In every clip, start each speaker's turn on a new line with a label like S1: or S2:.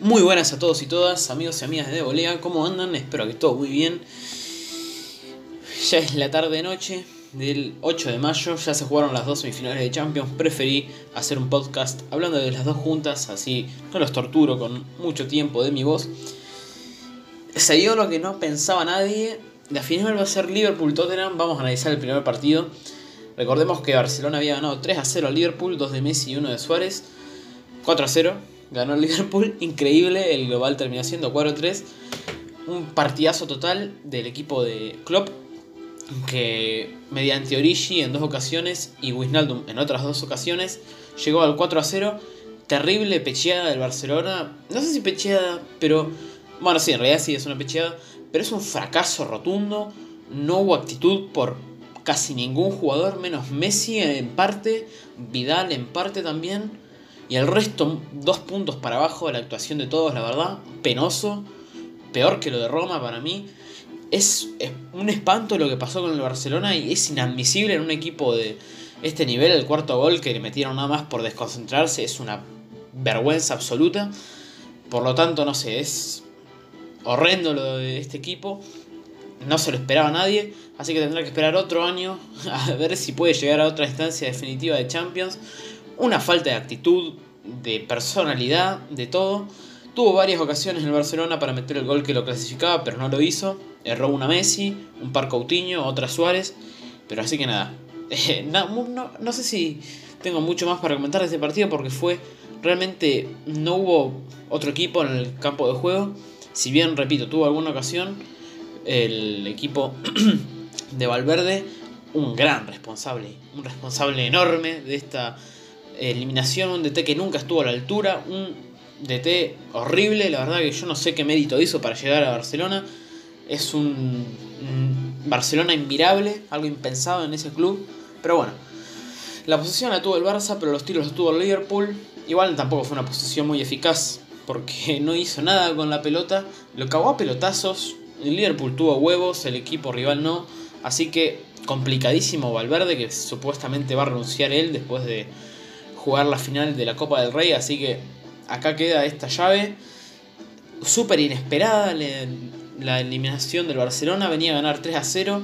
S1: Muy buenas a todos y todas, amigos y amigas de Volea, ¿cómo andan? Espero que todo muy bien. Ya es la tarde-noche del 8 de mayo, ya se jugaron las dos semifinales de Champions. Preferí hacer un podcast hablando de las dos juntas, así no los torturo con mucho tiempo de mi voz. Se dio lo que no pensaba nadie. La final va a ser Liverpool-Tottenham. Vamos a analizar el primer partido. Recordemos que Barcelona había ganado 3 a 0 a Liverpool, 2 de Messi y 1 de Suárez. 4 a 0 ganó Liverpool, increíble, el global terminó siendo 4-3. Un partidazo total del equipo de Klopp, que mediante Origi en dos ocasiones y Wijnaldum en otras dos ocasiones, llegó al 4-0. Terrible pecheada del Barcelona, no sé si pecheada, pero bueno, sí, en realidad sí es una pecheada, pero es un fracaso rotundo. No hubo actitud por casi ningún jugador, menos Messi en parte, Vidal en parte también y el resto, dos puntos para abajo de la actuación de todos, la verdad. Penoso. Peor que lo de Roma para mí. Es, un espanto lo que pasó con el Barcelona y es inadmisible en un equipo de este nivel. El cuarto gol que le metieron nada más por desconcentrarse es una vergüenza absoluta. Por lo tanto, no sé, es horrendo lo de este equipo. No se lo esperaba nadie. Así que tendrá que esperar otro año a ver si puede llegar a otra instancia definitiva de Champions una falta de actitud, de personalidad, de todo. Tuvo varias ocasiones en el Barcelona para meter el gol que lo clasificaba, pero no lo hizo. Erró una Messi, un par Coutinho, otra Suárez. Pero así que nada. no, no, sé si tengo mucho más para comentar de este partido porque fue realmente no hubo otro equipo en el campo de juego. Si bien, repito, tuvo alguna ocasión, el equipo de Valverde, un gran responsable, un responsable enorme de esta eliminación, un DT que nunca estuvo a la altura, un DT horrible, la verdad que yo no sé qué mérito hizo para llegar a Barcelona. Es un, Barcelona inmirable, algo impensado en ese club, pero bueno. La posición la tuvo el Barça, pero los tiros los tuvo el Liverpool. Igual tampoco fue una posición muy eficaz, porque no hizo nada con la pelota. Lo cagó a pelotazos. El Liverpool tuvo huevos, el equipo rival no. Así que complicadísimo Valverde, que supuestamente va a renunciar él después de jugar la final de la Copa del Rey, así que acá queda esta llave. Súper inesperada la eliminación del Barcelona, venía a ganar 3 a 0.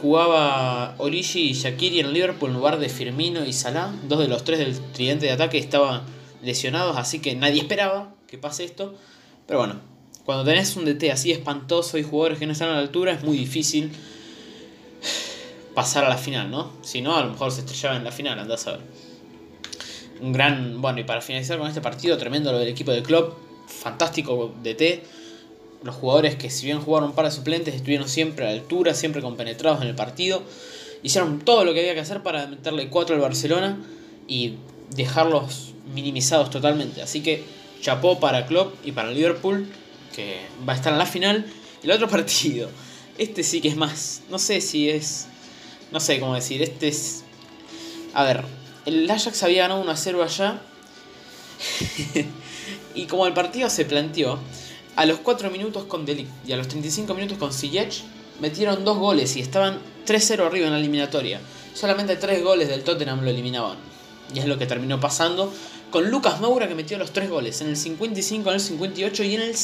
S1: Jugaba Origi y Shakiri en Liverpool en lugar de Firmino y Salah. Dos de los tres del tridente de ataque estaban lesionados, así que nadie esperaba que pase esto. Pero bueno, cuando tenés un DT así espantoso y jugadores que no están a la altura, es muy difícil pasar a la final, ¿no? Si no, a lo mejor se estrellaba en la final, andás a ver un gran. Bueno, y para finalizar con este partido, tremendo lo del equipo de club. Fantástico DT. Los jugadores que, si bien jugaron un par de suplentes, estuvieron siempre a la altura, siempre compenetrados en el partido. Hicieron todo lo que había que hacer para meterle 4 al Barcelona y dejarlos minimizados totalmente. Así que chapó para Klopp y para Liverpool, que va a estar en la final. El otro partido, este sí que es más, no sé si es, no sé cómo decir, este es, a ver, el Ajax había ganado 1 a 0 allá. y como el partido se planteó, a los 4 minutos con Delic y a los 35 minutos con Ziyech metieron dos goles y estaban 3-0 arriba en la eliminatoria. Solamente 3 goles del Tottenham lo eliminaban. Y es lo que terminó pasando con Lucas Moura que metió los 3 goles en el 55, en el 58 y en el,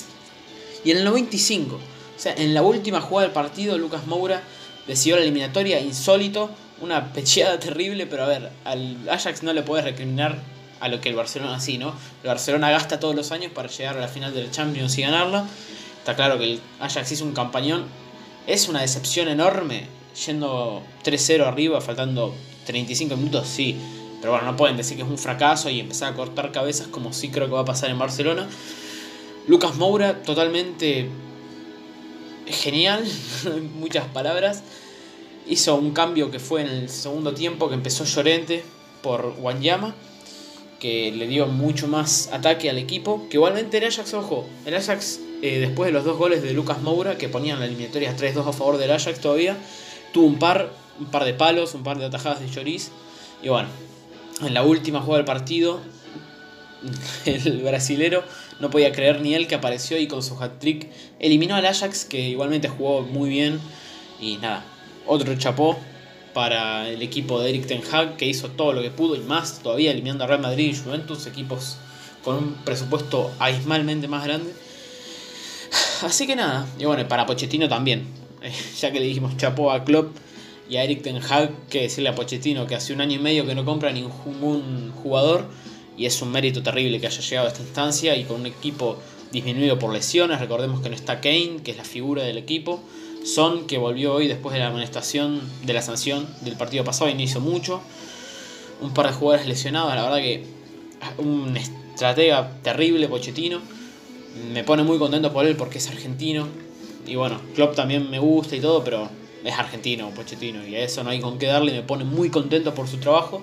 S1: y en el 95. O sea, en la última jugada del partido Lucas Moura decidió la eliminatoria insólito una pecheada terrible, pero a ver, al Ajax no le puedes recriminar a lo que el Barcelona sí, ¿no? El Barcelona gasta todos los años para llegar a la final del Champions y ganarla. Está claro que el Ajax hizo un campañón. Es una decepción enorme, yendo 3-0 arriba, faltando 35 minutos, sí. Pero bueno, no pueden decir que es un fracaso y empezar a cortar cabezas como sí creo que va a pasar en Barcelona. Lucas Moura, totalmente genial, muchas palabras hizo un cambio que fue en el segundo tiempo que empezó Llorente por Wanyama que le dio mucho más ataque al equipo que igualmente el Ajax ojo el Ajax eh, después de los dos goles de Lucas Moura que ponían la eliminatoria 3-2 a favor del Ajax todavía tuvo un par un par de palos un par de atajadas de Lloris y bueno en la última jugada del partido el brasilero no podía creer ni él que apareció y con su hat-trick eliminó al Ajax que igualmente jugó muy bien y nada otro chapó para el equipo de Eric Ten Hag, que hizo todo lo que pudo y más todavía eliminando a Real Madrid y Juventus, equipos con un presupuesto abismalmente más grande. Así que nada, y bueno, para Pochettino también, ya que le dijimos chapó a Klopp y a Eric Ten Hag, que decirle a Pochettino que hace un año y medio que no compra ningún jugador y es un mérito terrible que haya llegado a esta instancia y con un equipo disminuido por lesiones, recordemos que no está Kane, que es la figura del equipo, Son, que volvió hoy después de la amonestación de la sanción del partido pasado y no hizo mucho, un par de jugadores lesionados, la verdad que un estratega terrible, Pochettino, me pone muy contento por él porque es argentino, y bueno, Klopp también me gusta y todo, pero es argentino, Pochettino, y a eso no hay con qué darle, me pone muy contento por su trabajo.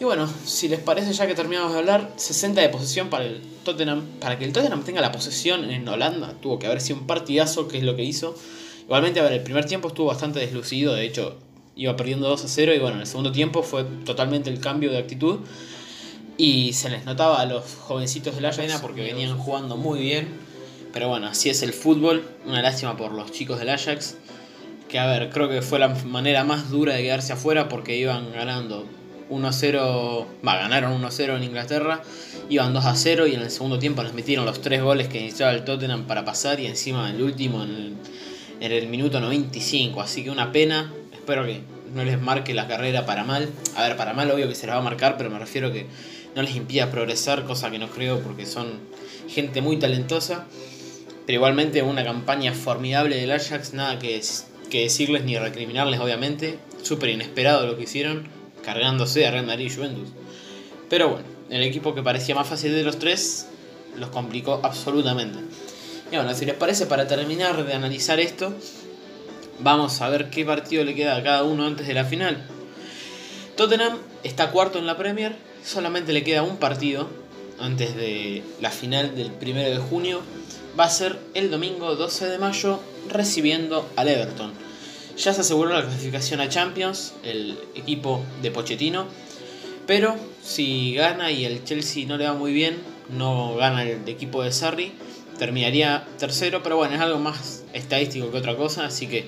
S1: Y bueno, si les parece ya que terminamos de hablar, 60 de posesión para el Tottenham. Para que el Tottenham tenga la posesión en Holanda, tuvo que haber sido un partidazo, que es lo que hizo. Igualmente, a ver, el primer tiempo estuvo bastante deslucido, de hecho iba perdiendo 2 a 0 y bueno, en el segundo tiempo fue totalmente el cambio de actitud. Y se les notaba a los jovencitos de la Ajax porque venían jugando muy bien. Pero bueno, así es el fútbol. Una lástima por los chicos del Ajax. Que a ver, creo que fue la manera más dura de quedarse afuera porque iban ganando 1-0, va, ganaron 1-0 en Inglaterra, iban 2-0 y en el segundo tiempo les metieron los tres goles que necesitaba el Tottenham para pasar y encima el último en el, minuto 95, así que una pena, espero que no les marque la carrera para mal, a ver, para mal obvio que se la va a marcar, pero me refiero que no les impida progresar, cosa que no creo porque son gente muy talentosa, pero igualmente una campaña formidable del Ajax, nada que, que decirles ni recriminarles obviamente, súper inesperado lo que hicieron cargándose a Real Madrid y Juventus. Pero bueno, el equipo que parecía más fácil de los tres los complicó absolutamente. Y bueno, si les parece, para terminar de analizar esto, vamos a ver qué partido le queda a cada uno antes de la final. Tottenham está cuarto en la Premier, solamente le queda un partido antes de la final del 1 de junio. Va a ser el domingo 12 de mayo recibiendo al Everton. Ya se aseguró la clasificación a Champions, el equipo de Pochettino. Pero si gana y el Chelsea no le va muy bien, no gana el equipo de Sarri, terminaría tercero. Pero bueno, es algo más estadístico que otra cosa. Así que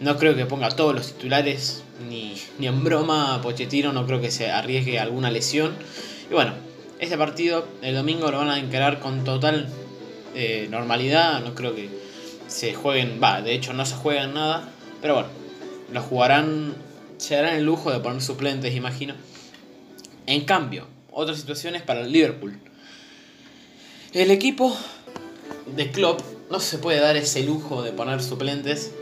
S1: no creo que ponga todos los titulares ni, ni en broma Pochettino. No creo que se arriesgue alguna lesión. Y bueno, este partido el domingo lo van a encarar con total eh, normalidad. No creo que se jueguen, va, de hecho no se juegan nada. Pero bueno, lo jugarán, se darán el lujo de poner suplentes, imagino. En cambio, otras situaciones para el Liverpool. El equipo de Klopp no se puede dar ese lujo de poner suplentes.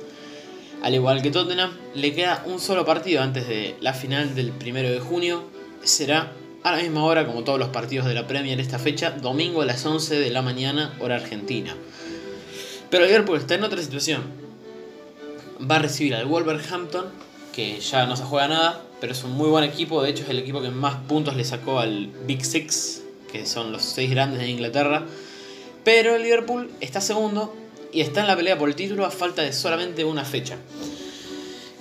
S1: Al igual que Tottenham, le queda un solo partido antes de la final del primero de junio. Será a la misma hora como todos los partidos de la Premier esta fecha, domingo a las 11 de la mañana, hora argentina. Pero Liverpool está en otra situación va a recibir al Wolverhampton, que ya no se juega nada, pero es un muy buen equipo, de hecho es el equipo que más puntos le sacó al Big Six, que son los seis grandes de Inglaterra. Pero el Liverpool está segundo y está en la pelea por el título a falta de solamente una fecha.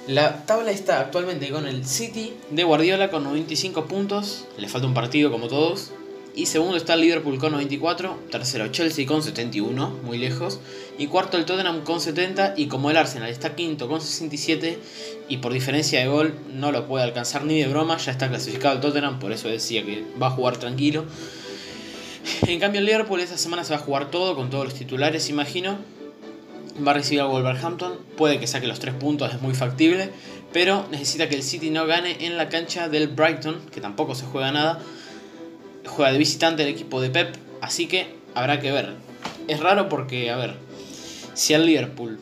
S1: La tabla está actualmente con el City de Guardiola con 95 puntos, le falta un partido como todos, y segundo está el Liverpool con 94, tercero Chelsea con 71, muy lejos, y cuarto el Tottenham con 70, y como el Arsenal está quinto con 67, y por diferencia de gol no lo puede alcanzar ni de broma, ya está clasificado el Tottenham, por eso decía que va a jugar tranquilo. En cambio el Liverpool esta semana se va a jugar todo, con todos los titulares imagino, va a recibir al Wolverhampton, puede que saque los tres puntos, es muy factible, pero necesita que el City no gane en la cancha del Brighton, que tampoco se juega nada, juega de visitante el equipo de Pep, así que habrá que ver. Es raro porque, a ver, si el Liverpool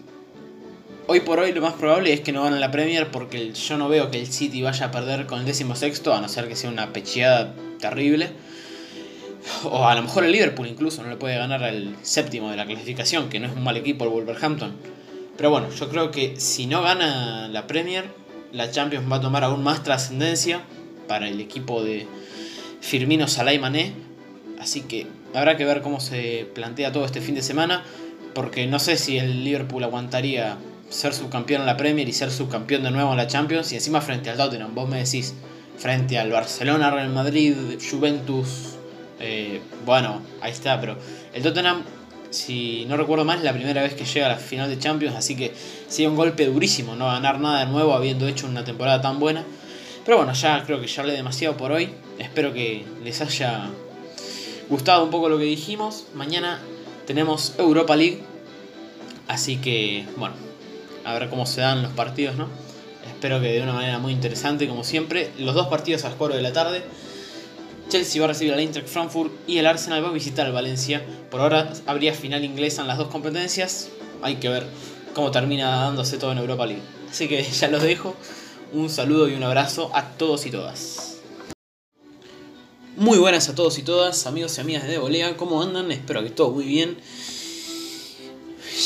S1: hoy por hoy lo más probable es que no gane la Premier porque yo no veo que el City vaya a perder con el décimo sexto, a no ser que sea una pecheada terrible. O a lo mejor el Liverpool incluso no le puede ganar al séptimo de la clasificación, que no es un mal equipo el Wolverhampton. Pero bueno, yo creo que si no gana la Premier, la Champions va a tomar aún más trascendencia para el equipo de, Firmino, Salah y Mané. Así que habrá que ver cómo se plantea todo este fin de semana. Porque no sé si el Liverpool aguantaría ser subcampeón en la Premier y ser subcampeón de nuevo en la Champions. Y encima frente al Tottenham. Vos me decís, frente al Barcelona, Real Madrid, Juventus. Eh, bueno, ahí está. Pero el Tottenham, si no recuerdo mal, es la primera vez que llega a la final de Champions. Así que sería un golpe durísimo no ganar nada de nuevo habiendo hecho una temporada tan buena. Pero bueno, ya creo que ya hablé demasiado por hoy. Espero que les haya gustado un poco lo que dijimos. Mañana tenemos Europa League. Así que, bueno, a ver cómo se dan los partidos, ¿no? Espero que de una manera muy interesante, como siempre. Los dos partidos a las 4 de la tarde. Chelsea va a recibir al Eintracht Frankfurt y el Arsenal va a visitar al Valencia. Por ahora habría final inglesa en las dos competencias. Hay que ver cómo termina dándose todo en Europa League. Así que ya los dejo. Un saludo y un abrazo a todos y todas. Muy buenas a todos y todas, amigos y amigas de Volea, ¿cómo andan? Espero que todo muy bien.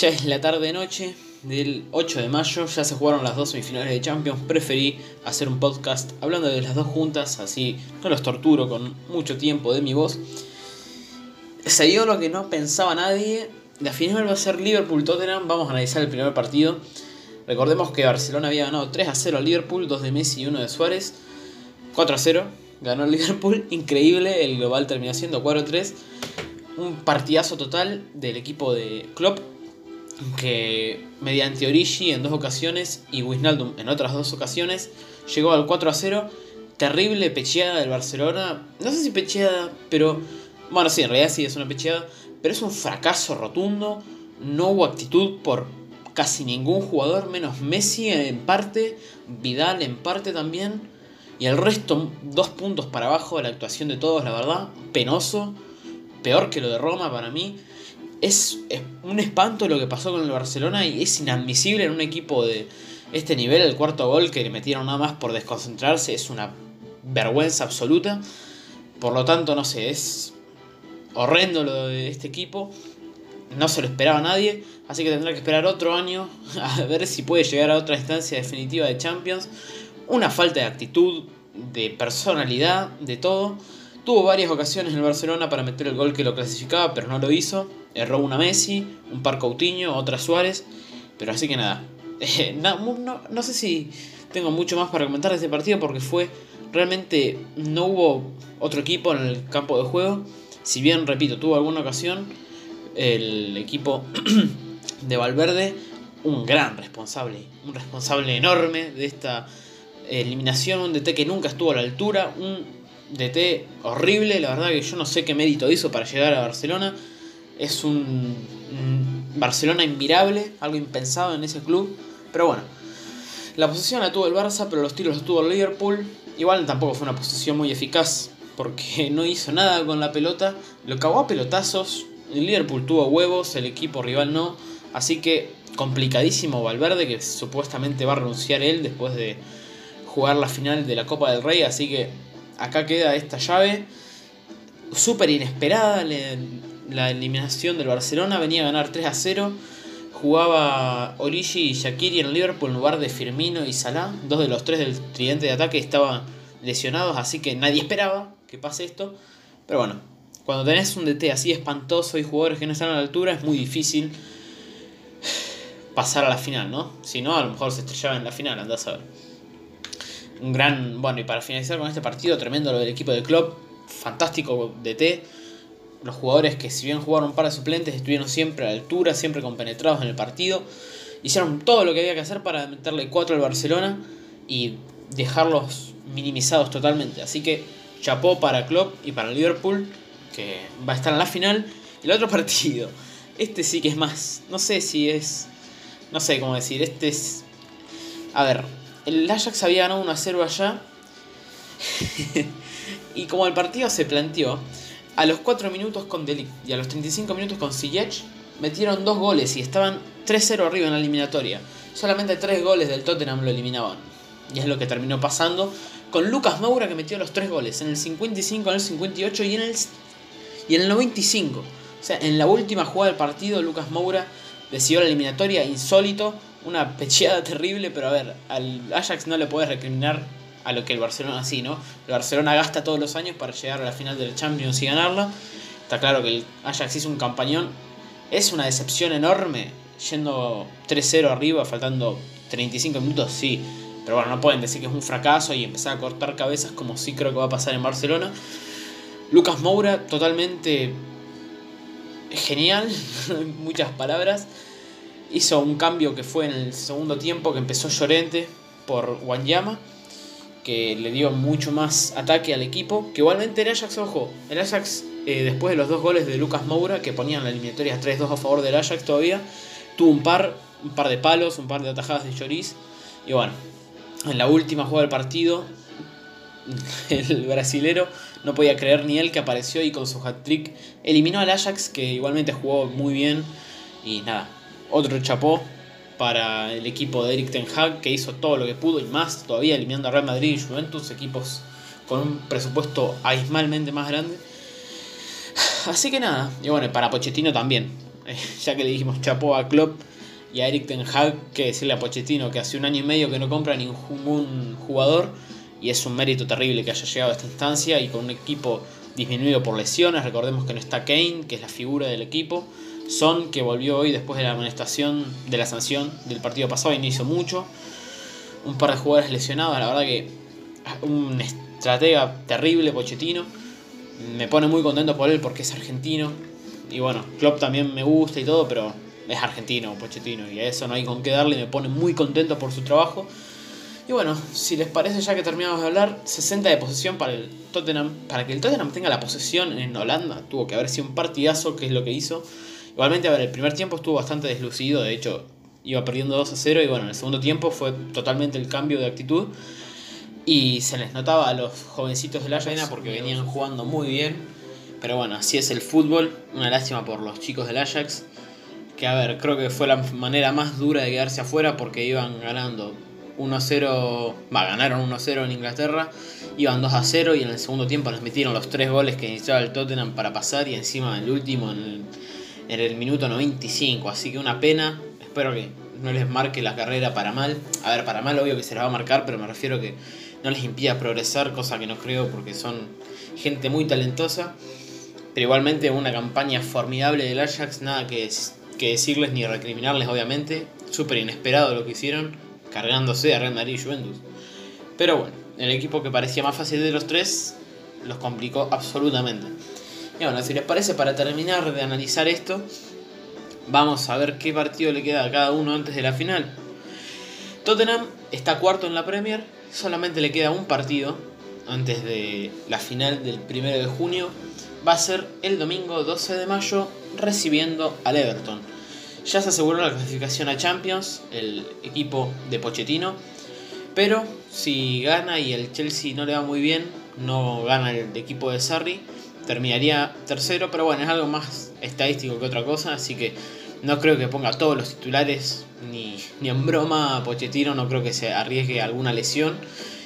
S1: Ya es la tarde-noche del 8 de mayo, ya se jugaron las dos semifinales de Champions. Preferí hacer un podcast hablando de las dos juntas, así no los torturo con mucho tiempo de mi voz. Se dio lo que no pensaba nadie. La final va a ser Liverpool-Tottenham. Vamos a analizar el primer partido. Recordemos que Barcelona había ganado 3 a 0 al Liverpool, 2 de Messi y 1 de Suárez. 4 a 0, ganó Liverpool, increíble, el global terminó siendo 4 a 3. Un partidazo total del equipo de Klopp, que mediante Origi en dos ocasiones y Wijnaldum en otras dos ocasiones, llegó al 4 a 0. Terrible pecheada del Barcelona, no sé si pecheada, pero bueno, sí, en realidad sí es una pecheada, pero es un fracaso rotundo. No hubo actitud por casi ningún jugador, menos Messi en parte, Vidal en parte también. Y el resto, dos puntos para abajo de la actuación de todos, la verdad. Penoso. Peor que lo de Roma para mí. Es, un espanto lo que pasó con el Barcelona y es inadmisible en un equipo de este nivel. El cuarto gol que le metieron nada más por desconcentrarse es una vergüenza absoluta. Por lo tanto, no sé, es horrendo lo de este equipo. No se lo esperaba nadie. Así que tendrá que esperar otro año a ver si puede llegar a otra instancia definitiva de Champions. Una falta de actitud, de personalidad, de todo. Tuvo varias ocasiones en el Barcelona para meter el gol que lo clasificaba, pero no lo hizo. Erró una Messi, un par Coutinho, otra Suárez. Pero así que nada. no, no sé si tengo mucho más para comentar de este partido porque fue realmente no hubo otro equipo en el campo de juego. Si bien, repito, tuvo alguna ocasión, el equipo de Valverde, un gran responsable, un responsable enorme de esta eliminación, un DT que nunca estuvo a la altura, un DT horrible, la verdad que yo no sé qué mérito hizo para llegar a Barcelona, es un, Barcelona inmirable, algo impensado en ese club, pero bueno, la posición la tuvo el Barça, pero los tiros los tuvo el Liverpool, igual tampoco fue una posición muy eficaz, porque no hizo nada con la pelota, lo cagó a pelotazos, el Liverpool tuvo huevos, el equipo rival no. Así que complicadísimo Valverde, que supuestamente va a renunciar él después de jugar la final de la Copa del Rey. Así que acá queda esta llave. Súper inesperada la eliminación del Barcelona. Venía a ganar 3 a 0. Jugaba Origi y Shakiri en Liverpool en lugar de Firmino y Salah. Dos de los tres del tridente de ataque estaban lesionados, así que nadie esperaba que pase esto. Pero bueno, cuando tenés un DT así espantoso y jugadores que no están a la altura, es muy difícil pasar a la final, ¿no? Si no, a lo mejor se estrellaba en la final, andás a ver. Un gran. Bueno, y para finalizar con este partido, tremendo lo del equipo de club. Fantástico DT. Los jugadores que, si bien jugaron para suplentes, estuvieron siempre a la altura, siempre compenetrados en el partido. Hicieron todo lo que había que hacer para meterle 4 al Barcelona y dejarlos minimizados totalmente. Así que chapó para Klopp y para Liverpool que va a estar en la final. El otro partido, este sí que es más, no sé si es, no sé cómo decir, este es, a ver, el Ajax había ganado 1 a 0 allá. y como el partido se planteó, a los 4 minutos con Delic y a los 35 minutos con Ziyech, metieron dos goles y estaban 3-0 arriba en la eliminatoria. Solamente 3 goles del Tottenham lo eliminaban. Y es lo que terminó pasando con Lucas Moura que metió los 3 goles en el 55, en el 58 y en el y en el 95, o sea, en la última jugada del partido, Lucas Moura decidió la eliminatoria insólito, una pecheada terrible, pero a ver, al Ajax no le puedes recriminar a lo que el Barcelona sí, ¿no? El Barcelona gasta todos los años para llegar a la final del Champions y ganarla. Está claro que el Ajax hizo un campañón. Es una decepción enorme, yendo 3-0 arriba, faltando 35 minutos, sí. Pero bueno, no pueden decir que es un fracaso y empezar a cortar cabezas como sí creo que va a pasar en Barcelona. Lucas Moura, totalmente genial, muchas palabras. Hizo un cambio que fue en el segundo tiempo, que empezó Llorente por Wanyama, que le dio mucho más ataque al equipo. Que igualmente el Ajax, ojo, el Ajax eh, después de los dos goles de Lucas Moura, que ponían la eliminatoria 3-2 a favor del Ajax todavía, tuvo un par, un par de palos, un par de atajadas de Lloris. Y bueno, en la última jugada del partido, el brasilero no podía creer ni él que apareció y con su hat-trick eliminó al Ajax, que igualmente jugó muy bien. Y nada, otro chapó para el equipo de Eric Ten Hag, que hizo todo lo que pudo y más, todavía eliminando a Real Madrid y Juventus, equipos con un presupuesto abismalmente más grande. Así que nada, y bueno, para Pochettino también, ya que le dijimos chapó a Klopp y a Eric Ten Hag, que decirle a Pochettino que hace un año y medio que no compra ningún jugador y es un mérito terrible que haya llegado a esta instancia y con un equipo disminuido por lesiones, recordemos que no está Kane, que es la figura del equipo, Son, que volvió hoy después de la amonestación de la sanción del partido pasado y no hizo mucho, un par de jugadores lesionados, la verdad que un estratega terrible, Pochettino, me pone muy contento por él porque es argentino, y bueno, Klopp también me gusta y todo, pero es argentino, Pochettino, y a eso no hay con qué darle, me pone muy contento por su trabajo. Y bueno, si les parece ya que terminamos de hablar, 60 de posesión para el Tottenham. Para que el Tottenham tenga la posesión en Holanda, tuvo que haber sido un partidazo, que es lo que hizo. Igualmente, a ver, el primer tiempo estuvo bastante deslucido, de hecho iba perdiendo 2 a 0 y bueno, en el segundo tiempo fue totalmente el cambio de actitud. Y se les notaba a los jovencitos de la Ajax porque venían jugando muy bien. Pero bueno, así es el fútbol. Una lástima por los chicos del Ajax. Que a ver, creo que fue la manera más dura de quedarse afuera porque iban ganando 1-0, va, ganaron 1-0 en Inglaterra, iban 2-0 y en el segundo tiempo nos metieron los tres goles que necesitaba el Tottenham para pasar y encima el último en el, minuto 95, así que una pena, espero que no les marque la carrera para mal, a ver, para mal obvio que se la va a marcar, pero me refiero que no les impida progresar, cosa que no creo porque son gente muy talentosa, pero igualmente una campaña formidable del Ajax, nada que, que decirles ni recriminarles obviamente, súper inesperado lo que hicieron cargándose a Real Madrid y Juventus. Pero bueno, el equipo que parecía más fácil de los tres los complicó absolutamente. Y bueno, si les parece, para terminar de analizar esto, vamos a ver qué partido le queda a cada uno antes de la final. Tottenham está cuarto en la Premier, solamente le queda un partido antes de la final del 1 de junio. Va a ser el domingo 12 de mayo recibiendo al Everton. Ya se aseguró la clasificación a Champions, el equipo de Pochettino. Pero si gana y el Chelsea no le va muy bien, no gana el equipo de Sarri, terminaría tercero. Pero bueno, es algo más estadístico que otra cosa. Así que no creo que ponga todos los titulares ni, ni en broma a Pochettino. No creo que se arriesgue alguna lesión.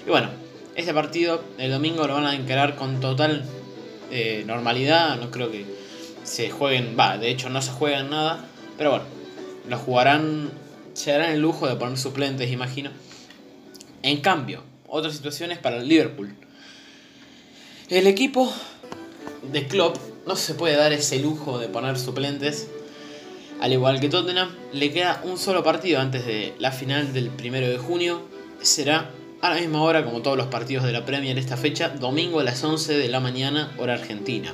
S1: Y bueno, este partido el domingo lo van a encarar con total eh, normalidad. No creo que se jueguen, va, de hecho no se juegan nada. Pero bueno, lo jugarán, se darán el lujo de poner suplentes, imagino. En cambio, otras situaciones para el Liverpool. El equipo de Klopp no se puede dar ese lujo de poner suplentes. Al igual que Tottenham, le queda un solo partido antes de la final del primero de junio. Será a la misma hora como todos los partidos de la Premier esta fecha, domingo a las 11 de la mañana, hora argentina.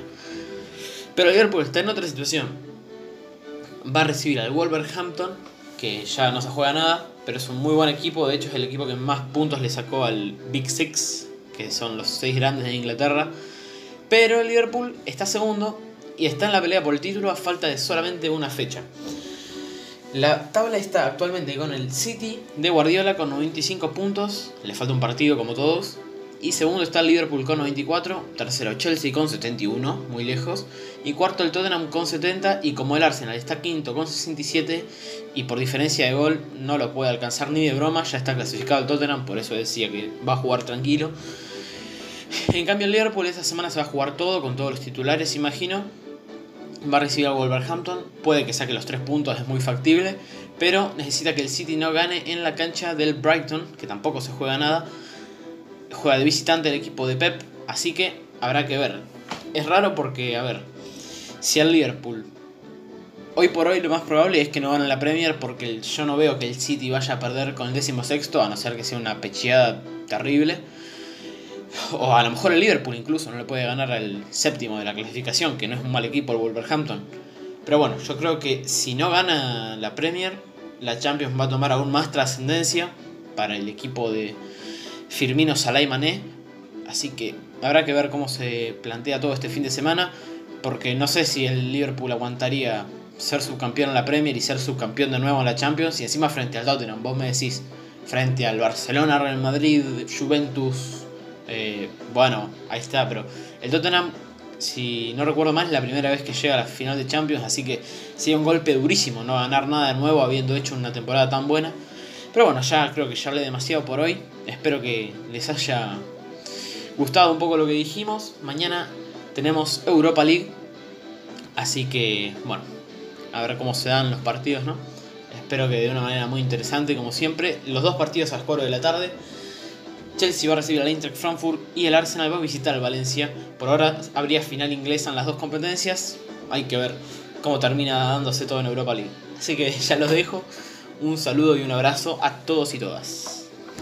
S1: Pero Liverpool está en otra situación va a recibir al Wolverhampton, que ya no se juega nada, pero es un muy buen equipo, de hecho es el equipo que más puntos le sacó al Big Six, que son los seis grandes de Inglaterra. Pero el Liverpool está segundo y está en la pelea por el título a falta de solamente una fecha. La tabla está actualmente con el City de Guardiola con 95 puntos, le falta un partido como todos, y segundo está el Liverpool con 94, tercero Chelsea con 71, muy lejos, y cuarto el Tottenham con 70, y como el Arsenal está quinto con 67, y por diferencia de gol no lo puede alcanzar ni de broma, ya está clasificado el Tottenham, por eso decía que va a jugar tranquilo. En cambio el Liverpool esta semana se va a jugar todo, con todos los titulares imagino, va a recibir al Wolverhampton, puede que saque los 3 puntos, es muy factible, pero necesita que el City no gane en la cancha del Brighton, que tampoco se juega nada, juega de visitante el equipo de Pep, así que habrá que ver. Es raro porque, a ver, si el Liverpool, hoy por hoy lo más probable es que no gane la Premier porque yo no veo que el City vaya a perder con el décimo sexto, a no ser que sea una pecheada terrible. O a lo mejor el Liverpool incluso no le puede ganar al séptimo de la clasificación, que no es un mal equipo el Wolverhampton. Pero bueno, yo creo que si no gana la Premier, la Champions va a tomar aún más trascendencia para el equipo de, Firmino, Salah Mané. Así que habrá que ver cómo se plantea todo este fin de semana. porque no sé si el Liverpool aguantaría ser subcampeón en la Premier y ser subcampeón de nuevo en la Champions y encima frente al Tottenham. Vos me decís, frente al Barcelona, Real Madrid, Juventus, eh, bueno, ahí está, pero el Tottenham, si no recuerdo mal, es la primera vez que llega a la final de Champions, así que sería un golpe durísimo no ganar nada de nuevo habiendo hecho una temporada tan buena. Pero bueno, ya creo que ya hablé demasiado por hoy. Espero que les haya gustado un poco lo que dijimos. Mañana tenemos Europa League. Así que, bueno, a ver cómo se dan los partidos, ¿no? Espero que de una manera muy interesante, como siempre. Los dos partidos a las 4 de la tarde. Chelsea va a recibir al Eintracht Frankfurt y el Arsenal va a visitar al Valencia. Por ahora habría final inglesa en las dos competencias. Hay que ver cómo termina dándose todo en Europa League. Así que ya los dejo. Un saludo y un abrazo a todos y todas.